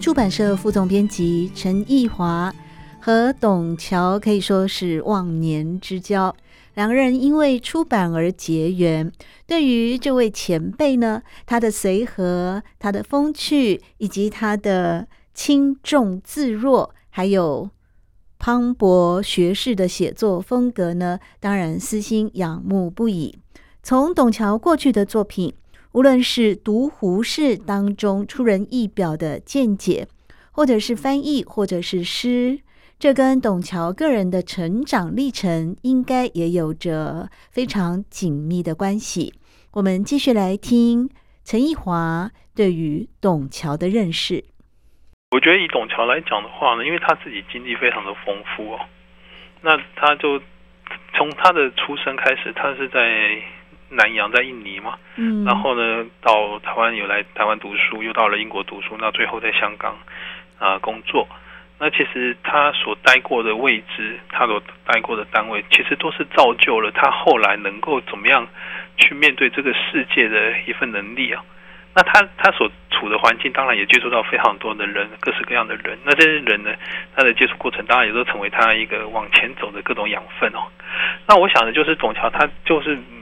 出版社副总编辑陈奕华。和董桥可以说是忘年之交，两个人因为出版而结缘。对于这位前辈呢，他的随和、他的风趣，以及他的轻重自若，还有磅礴学士的写作风格呢，当然私心仰慕不已。从董桥过去的作品，无论是读胡适当中出人意表的见解，或者是翻译，或者是诗。这跟董桥个人的成长历程应该也有着非常紧密的关系。我们继续来听陈奕华对于董桥的认识。我觉得以董桥来讲的话呢，因为他自己经历非常的丰富哦，那他就从他的出生开始，他是在南洋，在印尼嘛，嗯，然后呢到台湾有来台湾读书，又到了英国读书，那最后在香港啊、呃、工作。那其实他所待过的位置，他所待过的单位，其实都是造就了他后来能够怎么样去面对这个世界的一份能力啊。那他他所处的环境，当然也接触到非常多的人，各式各样的人。那这些人呢，他的接触过程，当然也都成为他一个往前走的各种养分哦。那我想的就是董桥，他就是嗯，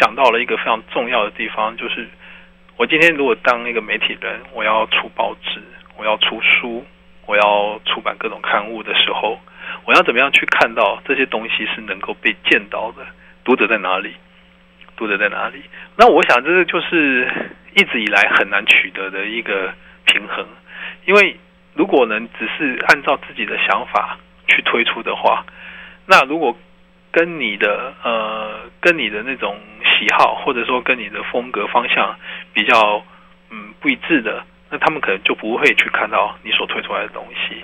讲到了一个非常重要的地方，就是我今天如果当一个媒体人，我要出报纸，我要出书。我要出版各种刊物的时候，我要怎么样去看到这些东西是能够被见到的？读者在哪里？读者在哪里？那我想，这个就是一直以来很难取得的一个平衡。因为如果能只是按照自己的想法去推出的话，那如果跟你的呃跟你的那种喜好，或者说跟你的风格方向比较嗯不一致的。那他们可能就不会去看到你所推出来的东西。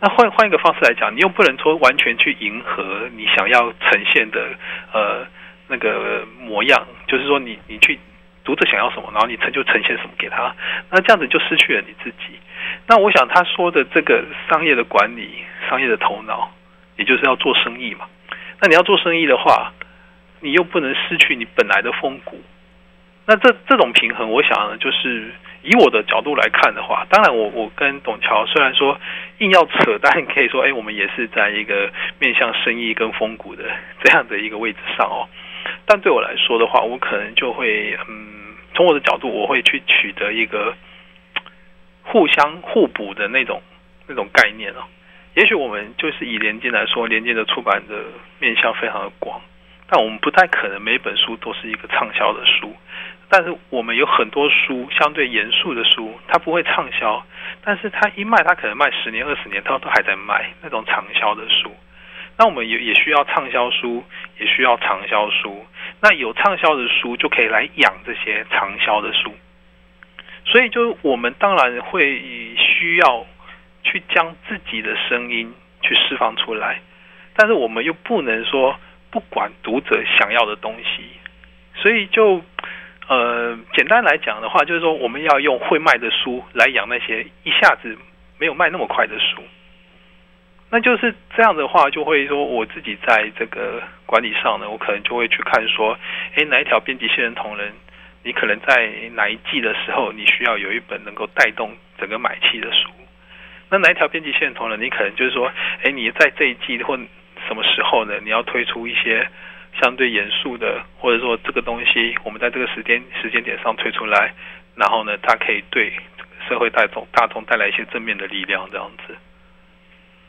那换换一个方式来讲，你又不能说完全去迎合你想要呈现的呃那个模样，就是说你你去读者想要什么，然后你成就呈现什么给他，那这样子就失去了你自己。那我想他说的这个商业的管理、商业的头脑，也就是要做生意嘛。那你要做生意的话，你又不能失去你本来的风骨。那这这种平衡，我想，就是。以我的角度来看的话，当然我我跟董桥虽然说硬要扯，但可以说，哎，我们也是在一个面向生意跟风骨的这样的一个位置上哦。但对我来说的话，我可能就会，嗯，从我的角度，我会去取得一个互相互补的那种那种概念哦。也许我们就是以连接来说，连接的出版的面向非常的广，但我们不太可能每本书都是一个畅销的书。但是我们有很多书相对严肃的书，它不会畅销，但是它一卖，它可能卖十年、二十年，它都还在卖那种畅销的书。那我们也也需要畅销书，也需要畅销书。那有畅销的书就可以来养这些畅销的书。所以，就是我们当然会需要去将自己的声音去释放出来，但是我们又不能说不管读者想要的东西，所以就。呃，简单来讲的话，就是说我们要用会卖的书来养那些一下子没有卖那么快的书。那就是这样的话，就会说我自己在这个管理上呢，我可能就会去看说，诶，哪一条编辑线同仁，你可能在哪一季的时候，你需要有一本能够带动整个买气的书。那哪一条编辑线同仁，你可能就是说，诶，你在这一季或什么时候呢，你要推出一些。相对严肃的，或者说这个东西，我们在这个时间时间点上推出来，然后呢，它可以对社会大众大众带来一些正面的力量，这样子。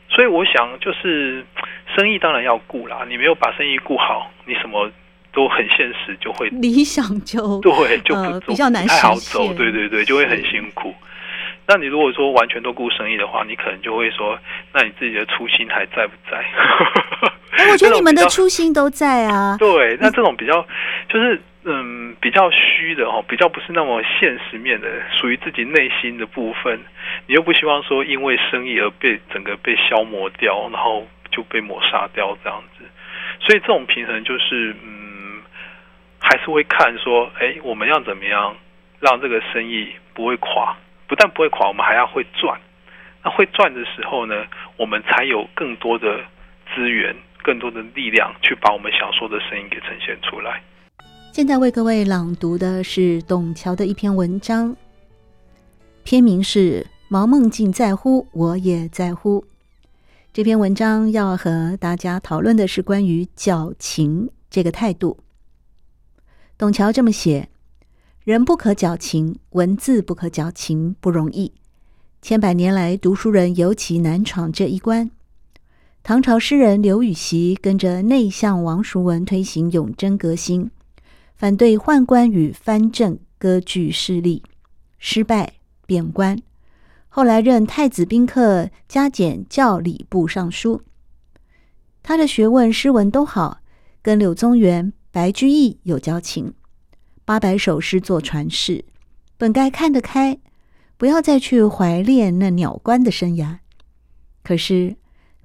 所以我想，就是生意当然要顾啦，你没有把生意顾好，你什么都很现实，就会理想就对就不、呃、比较难太好走，对对对，就会很辛苦。那你如果说完全都顾生意的话，你可能就会说，那你自己的初心还在不在？哎，我觉得你们的初心都在啊。对，那这种比较就是嗯比较虚的哈，比较不是那么现实面的，属于自己内心的部分，你又不希望说因为生意而被整个被消磨掉，然后就被抹杀掉这样子。所以这种平衡就是嗯，还是会看说，哎，我们要怎么样让这个生意不会垮，不但不会垮，我们还要会赚。那会赚的时候呢，我们才有更多的资源。更多的力量去把我们想说的声音给呈现出来。现在为各位朗读的是董桥的一篇文章，篇名是《毛孟静在乎，我也在乎》。这篇文章要和大家讨论的是关于矫情这个态度。董桥这么写：人不可矫情，文字不可矫情，不容易。千百年来，读书人尤其难闯这一关。唐朝诗人刘禹锡跟着内相王叔文推行永贞革新，反对宦官与藩镇割据势力，失败贬官，后来任太子宾客加减校礼部尚书。他的学问诗文都好，跟柳宗元、白居易有交情，八百首诗作传世，本该看得开，不要再去怀恋那鸟官的生涯。可是。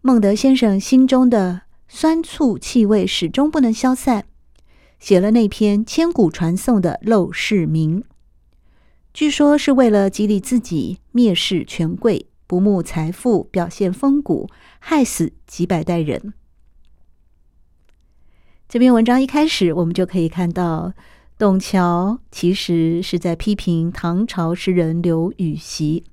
孟德先生心中的酸醋气味始终不能消散，写了那篇千古传颂的《陋室铭》，据说是为了激励自己蔑视权贵、不慕财富、表现风骨，害死几百代人。这篇文章一开始，我们就可以看到，董桥其实是在批评唐朝诗人刘禹锡。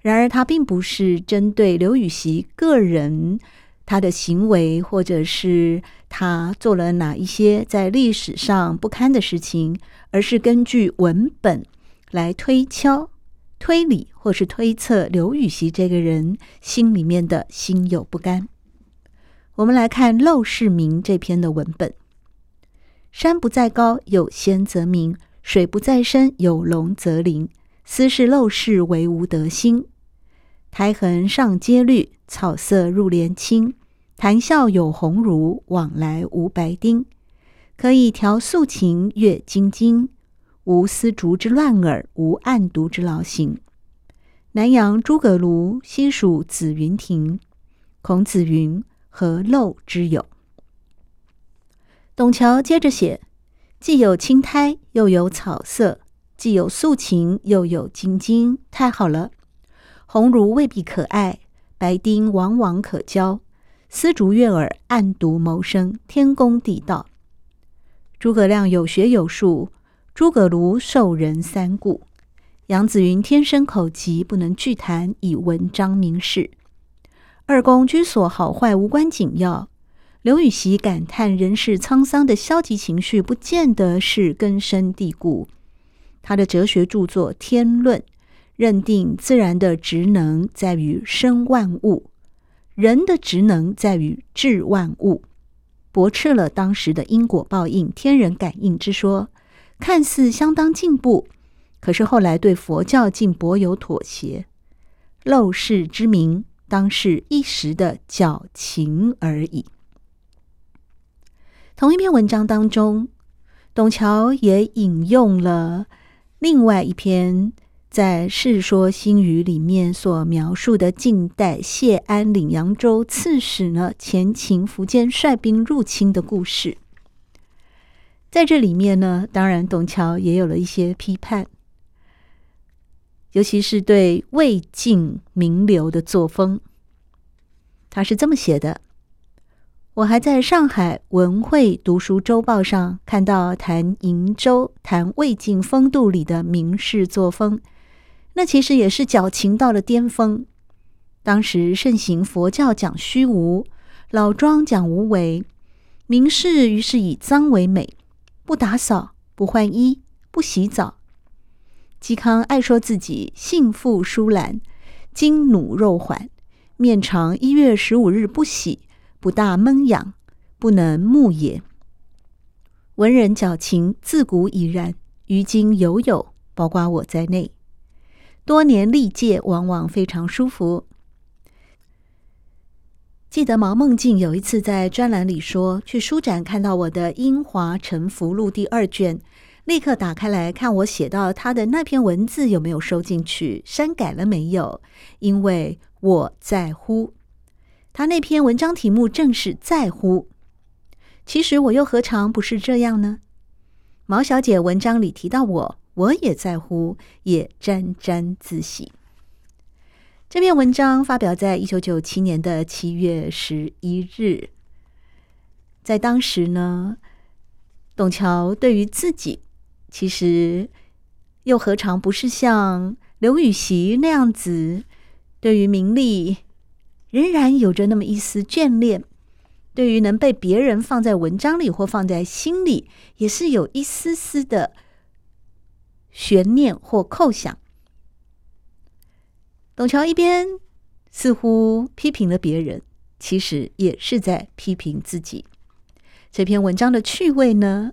然而，他并不是针对刘禹锡个人他的行为，或者是他做了哪一些在历史上不堪的事情，而是根据文本来推敲、推理或是推测刘禹锡这个人心里面的心有不甘。我们来看《陋室铭》这篇的文本：山不在高，有仙则名；水不在深，有龙则灵。斯是陋室，惟吾德馨。苔痕上阶绿，草色入帘青。谈笑有鸿儒，往来无白丁。可以调素琴，阅金经。无丝竹之乱耳，无案牍之劳形。南阳诸葛庐，西蜀子云亭。孔子云：“何陋之有？”董桥接着写：“既有青苔，又有草色。”既有素琴，又有金经，太好了。红儒未必可爱，白丁往往可交。丝竹悦耳，案牘谋生，天公地道。诸葛亮有学有术，诸葛庐授人三顾。杨子云天生口疾，不能具谈，以文章明事。二公居所好坏无关紧要。刘禹锡感叹人世沧桑的消极情绪，不见得是根深蒂固。他的哲学著作《天论》认定自然的职能在于生万物，人的职能在于治万物，驳斥了当时的因果报应、天人感应之说，看似相当进步，可是后来对佛教竟颇有妥协。陋室之名，当是一时的矫情而已。同一篇文章当中，董桥也引用了。另外一篇在《世说新语》里面所描述的晋代谢安领扬州刺史呢，前秦苻坚率兵入侵的故事，在这里面呢，当然董桥也有了一些批判，尤其是对魏晋名流的作风，他是这么写的。我还在上海文汇读书周报上看到谈瀛洲、谈魏晋风度里的名士作风，那其实也是矫情到了巅峰。当时盛行佛教讲虚无，老庄讲无为，名士于是以脏为美，不打扫，不换衣，不洗澡。嵇康爱说自己性复疏懒，筋努肉缓，面长一月十五日不洗。不大闷养，不能目也。文人矫情自古已然，于今犹有，包括我在内。多年历届，往往非常舒服。记得毛孟静有一次在专栏里说，去书展看到我的《英华沉浮录》第二卷，立刻打开来看我写到他的那篇文字有没有收进去，删改了没有？因为我在乎。他那篇文章题目正是在乎。其实我又何尝不是这样呢？毛小姐文章里提到我，我也在乎，也沾沾自喜。这篇文章发表在一九九七年的七月十一日，在当时呢，董桥对于自己，其实又何尝不是像刘禹锡那样子，对于名利仍然有着那么一丝眷恋，对于能被别人放在文章里或放在心里，也是有一丝丝的悬念或构想。董桥一边似乎批评了别人，其实也是在批评自己。这篇文章的趣味呢，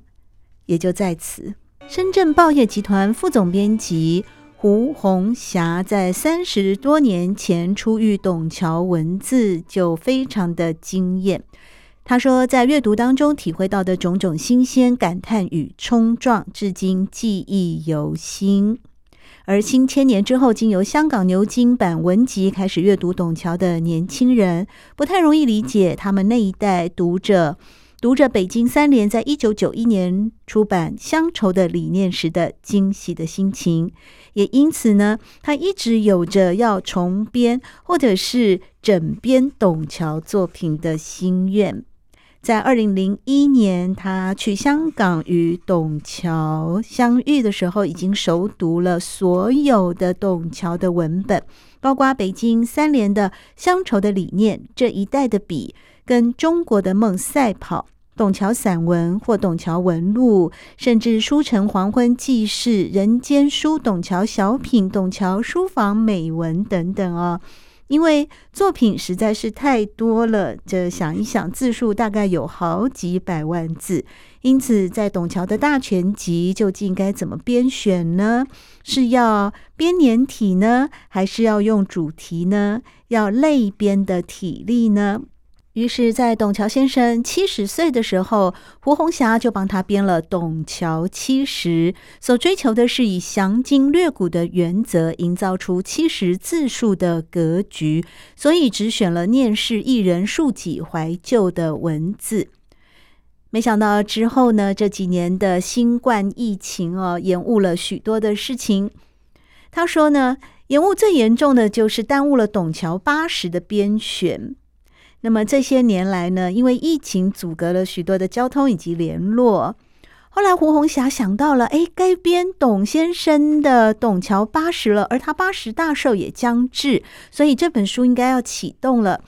也就在此。深圳报业集团副总编辑胡红霞在三十多年前初遇董桥文字，就非常的惊艳。他说，在阅读当中体会到的种种新鲜感叹与冲撞，至今记忆犹新。而新千年之后，经由香港牛津版文集开始阅读董桥的年轻人，不太容易理解他们那一代读者读着北京三联在一九九一年出版《乡愁的理念》时的惊喜的心情，也因此呢，他一直有着要重编或者是整编董桥作品的心愿。在二零零一年，他去香港与董桥相遇的时候，已经熟读了所有的董桥的文本，包括北京三联的《乡愁的理念》这一代的笔，跟中国的梦赛跑、董桥散文或董桥文录，甚至书城黄昏记事、人间书、董桥小品、董桥书房美文等等哦。因为作品实在是太多了，这想一想，字数大概有好几百万字。因此，在董桥的大全集究竟该怎么编选呢？是要编年体呢，还是要用主题呢？要类编的体例呢？于是，在董桥先生七十岁的时候，胡红霞就帮他编了《董桥七十》，所追求的是以详经略古的原则，营造出七十字数的格局，所以只选了念世一人述己怀旧的文字。没想到之后呢，这几年的新冠疫情哦，延误了许多的事情。他说呢，延误最严重的就是耽误了《董桥八十》的编选。那么这些年来呢，因为疫情阻隔了许多的交通以及联络。后来胡红霞想到了，哎，该编董先生的《董桥八十》了，而他八十大寿也将至，所以这本书应该要启动了。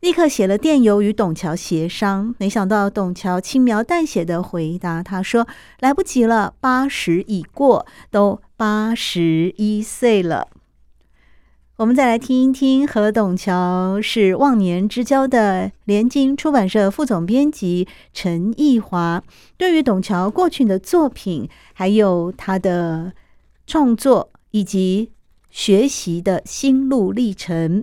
立刻写了电邮与董桥协商，没想到董桥轻描淡写的回答他说：“来不及了，八十已过，都八十一岁了。”我们再来听一听和董桥是忘年之交的联经出版社副总编辑陈奕华，对于董桥过去的作品，还有他的创作以及学习的心路历程。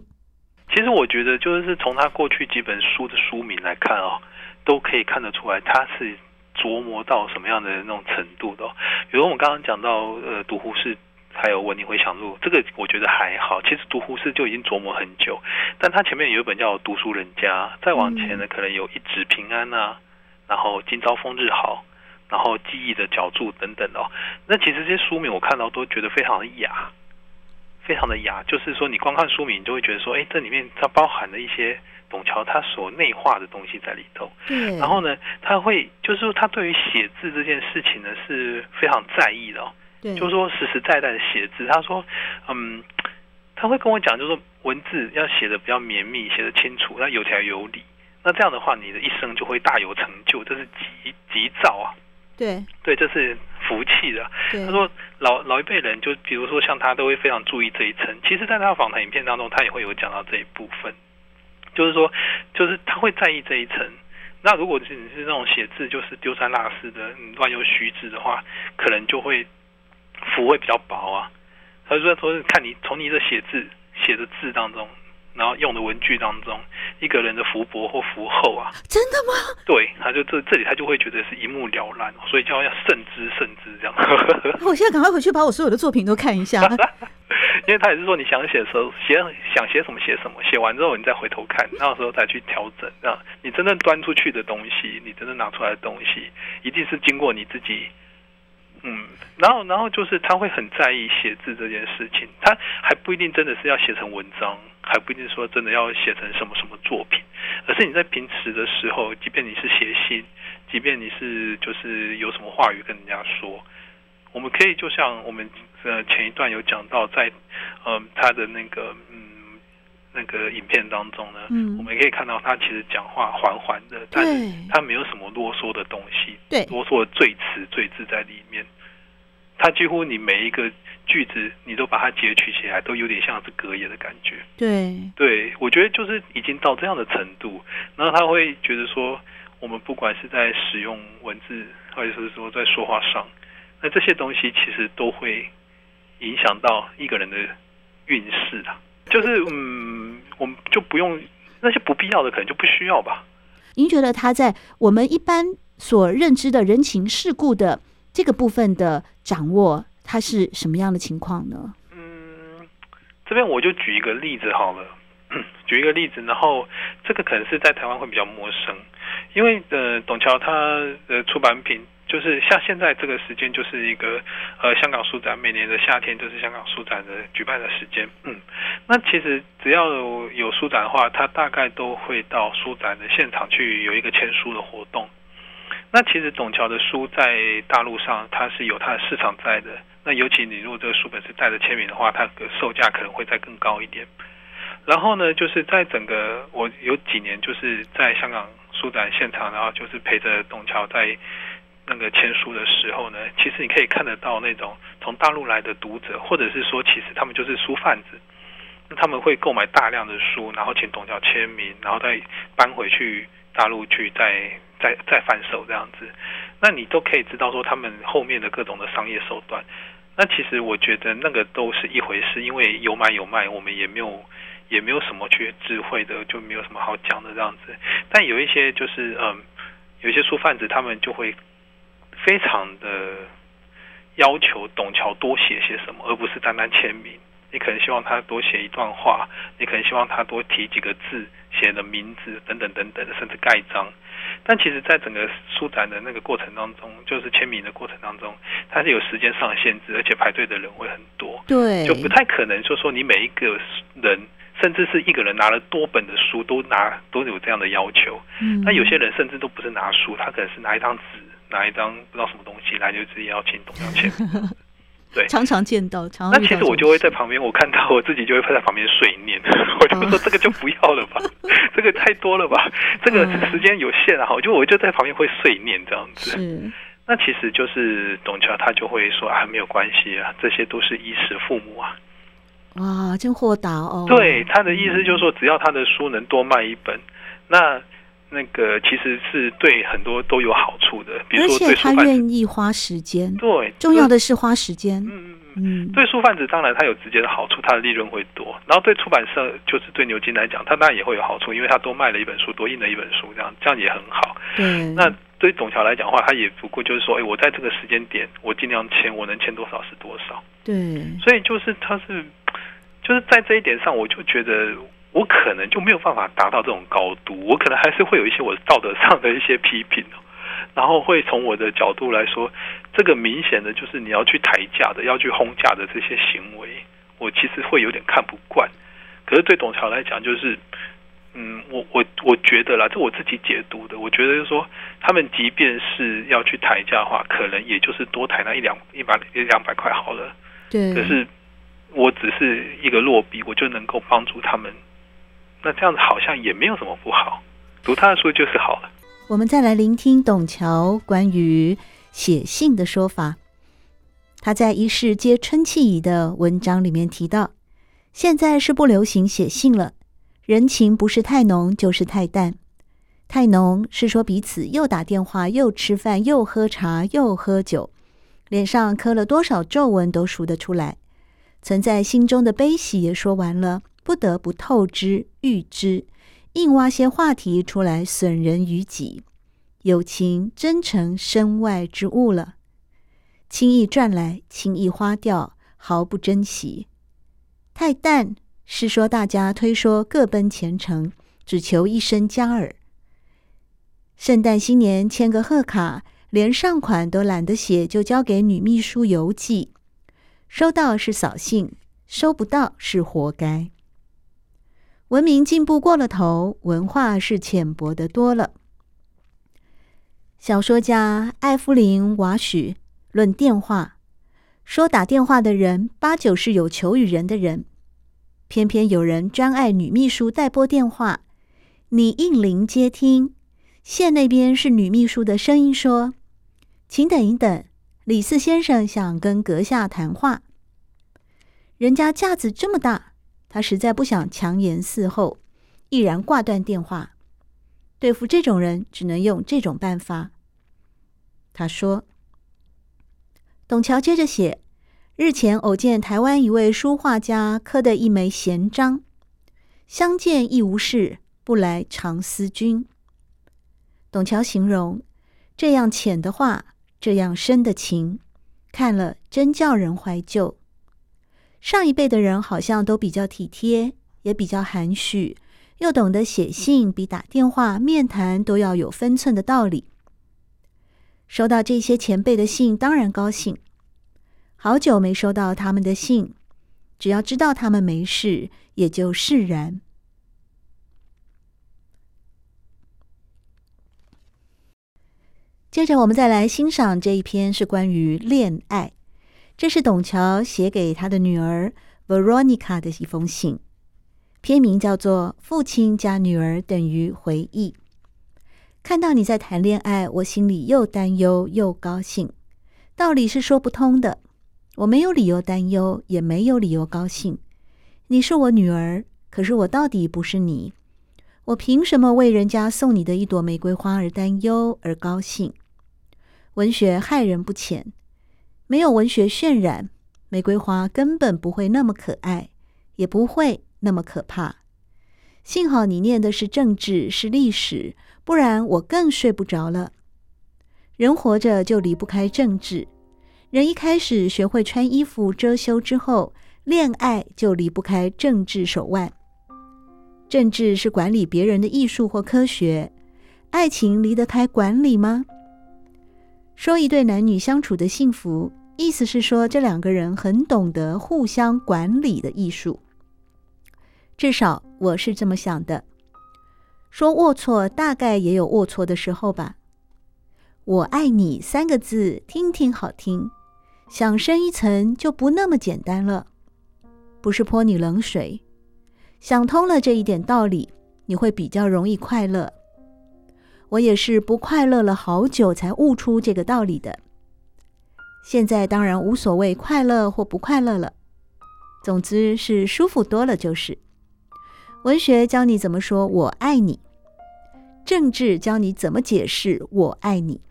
其实我觉得，就是从他过去几本书的书名来看哦，都可以看得出来他是琢磨到什么样的那种程度的。比如我们刚刚讲到，呃，读胡适。还有《文你回想录》，这个我觉得还好。其实读胡适就已经琢磨很久，但他前面有一本叫《读书人家》，再往前呢，可能有一纸平安啊，然后今朝风日好，然后记忆的脚注等等哦。那其实这些书名我看到都觉得非常的雅，非常的雅。就是说，你光看书名，你就会觉得说，哎，这里面它包含了一些董桥他所内化的东西在里头。对。然后呢，他会就是说，他对于写字这件事情呢是非常在意的哦。对就是说实实在在的写字，他说，嗯，他会跟我讲，就是说文字要写的比较绵密，写的清楚，那有条有理，那这样的话，你的一生就会大有成就，这是吉吉兆啊。对对，这是福气的。他说老老一辈人，就比如说像他，都会非常注意这一层。其实，在他的访谈影片当中，他也会有讲到这一部分，就是说，就是他会在意这一层。那如果是你是那种写字就是丢三落四的乱用虚字的话，可能就会。符会比较薄啊，他就说：“说是看你从你的写字写的字当中，然后用的文具当中，一个人的福薄或福厚啊，真的吗？对，他就这这里他就会觉得是一目了然，所以叫要慎之慎之这样。我现在赶快回去把我所有的作品都看一下，因为他也是说你想写的时候写想写什么写什么，写完之后你再回头看，那时候再去调整。这样你真正端出去的东西，你真正拿出来的东西，一定是经过你自己。嗯，然后，然后就是他会很在意写字这件事情，他还不一定真的是要写成文章，还不一定说真的要写成什么什么作品，而是你在平时的时候，即便你是写信，即便你是就是有什么话语跟人家说，我们可以就像我们呃前一段有讲到在，在嗯他的那个嗯。那个影片当中呢，嗯，我们也可以看到他其实讲话缓缓的，但是他没有什么啰嗦的东西，对，啰嗦的赘词赘字在里面。他几乎你每一个句子，你都把它截取起来，都有点像是隔夜的感觉。对，对，我觉得就是已经到这样的程度，然后他会觉得说，我们不管是在使用文字，或者是说在说话上，那这些东西其实都会影响到一个人的运势的。就是嗯，我们就不用那些不必要的，可能就不需要吧。您觉得他在我们一般所认知的人情世故的这个部分的掌握，他是什么样的情况呢？嗯，这边我就举一个例子好了，举一个例子，然后这个可能是在台湾会比较陌生，因为呃，董桥他的出版品。就是像现在这个时间，就是一个呃香港书展，每年的夏天就是香港书展的举办的时间。嗯，那其实只要有书展的话，他大概都会到书展的现场去有一个签书的活动。那其实董桥的书在大陆上，它是有它的市场在的。那尤其你如果这个书本是带着签名的话，它的售价可能会再更高一点。然后呢，就是在整个我有几年就是在香港书展现场，然后就是陪着董桥在。那个签书的时候呢，其实你可以看得到那种从大陆来的读者，或者是说，其实他们就是书贩子，那他们会购买大量的书，然后请董桥签名，然后再搬回去大陆去再再再贩售这样子。那你都可以知道说他们后面的各种的商业手段。那其实我觉得那个都是一回事，因为有买有卖，我们也没有也没有什么去智慧的，就没有什么好讲的这样子。但有一些就是嗯，有一些书贩子他们就会。非常的要求董桥多写些什么，而不是单单签名。你可能希望他多写一段话，你可能希望他多提几个字，写的名字等等等等，甚至盖章。但其实，在整个书展的那个过程当中，就是签名的过程当中，它是有时间上的限制，而且排队的人会很多，对，就不太可能说说你每一个人，甚至是一个人拿了多本的书都拿都有这样的要求。嗯，那有些人甚至都不是拿书，他可能是拿一张纸。拿一张不知道什么东西来，就直接要请董桥签。对，常常见到。常常那其实我就会在旁边，我看到我自己就会在旁边碎念，我就说这个就不要了吧，这个太多了吧，这个时间有限啊，我就我就在旁边会碎念这样子。是，那其实就是董桥他就会说啊，没有关系啊，这些都是衣食父母啊。哇，真豁达哦。对，他的意思就是说，只要他的书能多卖一本，那。那个其实是对很多都有好处的，比如说对他愿意花时间，对，重要的是花时间。嗯嗯嗯，对书贩子当然他有直接的好处，他的利润会多。然后对出版社，就是对牛津来讲，他当然也会有好处，因为他多卖了一本书，多印了一本书，这样这样也很好。对。那对董桥来讲的话，他也不过就是说，哎，我在这个时间点，我尽量签，我能签多少是多少。对。所以就是他是，就是在这一点上，我就觉得。我可能就没有办法达到这种高度，我可能还是会有一些我道德上的一些批评，然后会从我的角度来说，这个明显的就是你要去抬价的、要去轰价的这些行为，我其实会有点看不惯。可是对董桥来讲，就是，嗯，我我我觉得啦，这我自己解读的，我觉得就是说，他们即便是要去抬价的话，可能也就是多抬那一两一百一两百块好了。对。可是我只是一个落笔，我就能够帮助他们。那这样子好像也没有什么不好，读他的书就是好了。我们再来聆听董桥关于写信的说法。他在《一世皆春气矣》的文章里面提到，现在是不流行写信了，人情不是太浓就是太淡。太浓是说彼此又打电话又吃饭又喝茶又喝酒，脸上刻了多少皱纹都数得出来，存在心中的悲喜也说完了。不得不透之喻之，硬挖些话题出来损人于己，友情真成身外之物了，轻易赚来，轻易花掉，毫不珍惜。太淡是说大家推说各奔前程，只求一身家儿。圣诞新年签个贺卡，连上款都懒得写，就交给女秘书邮寄，收到是扫兴，收不到是活该。文明进步过了头，文化是浅薄的多了。小说家艾芙琳·瓦许论电话，说打电话的人八九是有求于人的人，偏偏有人专爱女秘书代拨电话，你应铃接听，线那边是女秘书的声音说：“请等一等，李四先生想跟阁下谈话。”人家架子这么大。他实在不想强颜伺候，毅然挂断电话。对付这种人，只能用这种办法。他说：“董桥接着写，日前偶见台湾一位书画家刻的一枚闲章，相见亦无事，不来常思君。”董桥形容这样浅的话，这样深的情，看了真叫人怀旧。上一辈的人好像都比较体贴，也比较含蓄，又懂得写信比打电话、面谈都要有分寸的道理。收到这些前辈的信，当然高兴。好久没收到他们的信，只要知道他们没事，也就释然。接着，我们再来欣赏这一篇，是关于恋爱。这是董桥写给他的女儿 Veronica 的一封信，片名叫做《父亲加女儿等于回忆》。看到你在谈恋爱，我心里又担忧又高兴，道理是说不通的。我没有理由担忧，也没有理由高兴。你是我女儿，可是我到底不是你，我凭什么为人家送你的一朵玫瑰花而担忧而高兴？文学害人不浅。没有文学渲染，玫瑰花根本不会那么可爱，也不会那么可怕。幸好你念的是政治，是历史，不然我更睡不着了。人活着就离不开政治，人一开始学会穿衣服遮羞之后，恋爱就离不开政治手腕。政治是管理别人的艺术或科学，爱情离得开管理吗？说一对男女相处的幸福。意思是说，这两个人很懂得互相管理的艺术。至少我是这么想的。说龌龊，大概也有龌龊的时候吧。我爱你三个字，听听好听，想深一层就不那么简单了。不是泼你冷水，想通了这一点道理，你会比较容易快乐。我也是不快乐了好久才悟出这个道理的。现在当然无所谓快乐或不快乐了，总之是舒服多了就是。文学教你怎么说“我爱你”，政治教你怎么解释“我爱你”，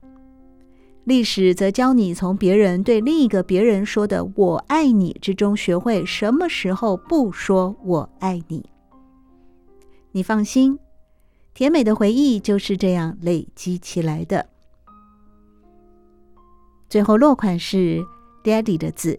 历史则教你从别人对另一个别人说的“我爱你”之中学会什么时候不说“我爱你”。你放心，甜美的回忆就是这样累积起来的。最后落款是 Daddy 的字。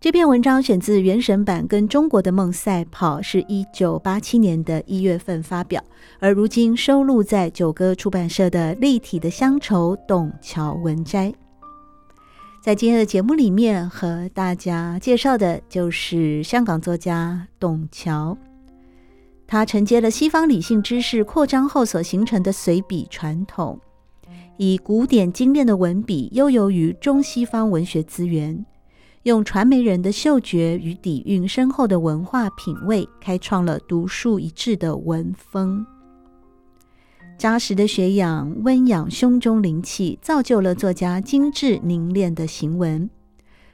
这篇文章选自原神版，跟中国的梦赛跑是一九八七年的一月份发表，而如今收录在九歌出版社的《立体的乡愁》董桥文摘。在今天的节目里面，和大家介绍的就是香港作家董桥，他承接了西方理性知识扩张后所形成的随笔传统。以古典精炼的文笔，悠游于中西方文学资源，用传媒人的嗅觉与底蕴深厚的文化品味，开创了独树一帜的文风。扎实的学养，温养胸中灵气，造就了作家精致凝练的行文。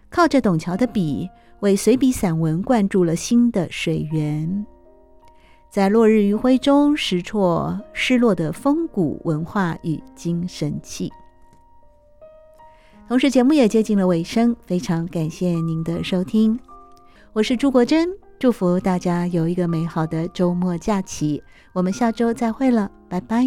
靠着董桥的笔，为随笔散文灌注了新的水源。在落日余晖中，拾获失落的风骨文化与精神气。同时，节目也接近了尾声，非常感谢您的收听，我是朱国珍，祝福大家有一个美好的周末假期。我们下周再会了，拜拜。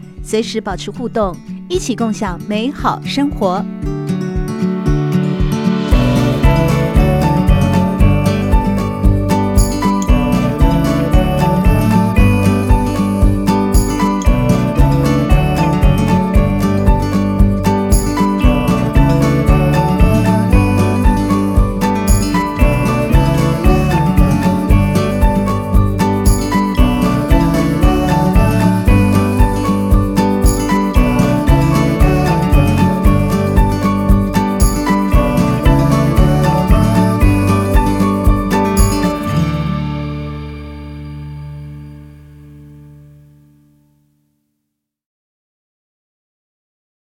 随时保持互动，一起共享美好生活。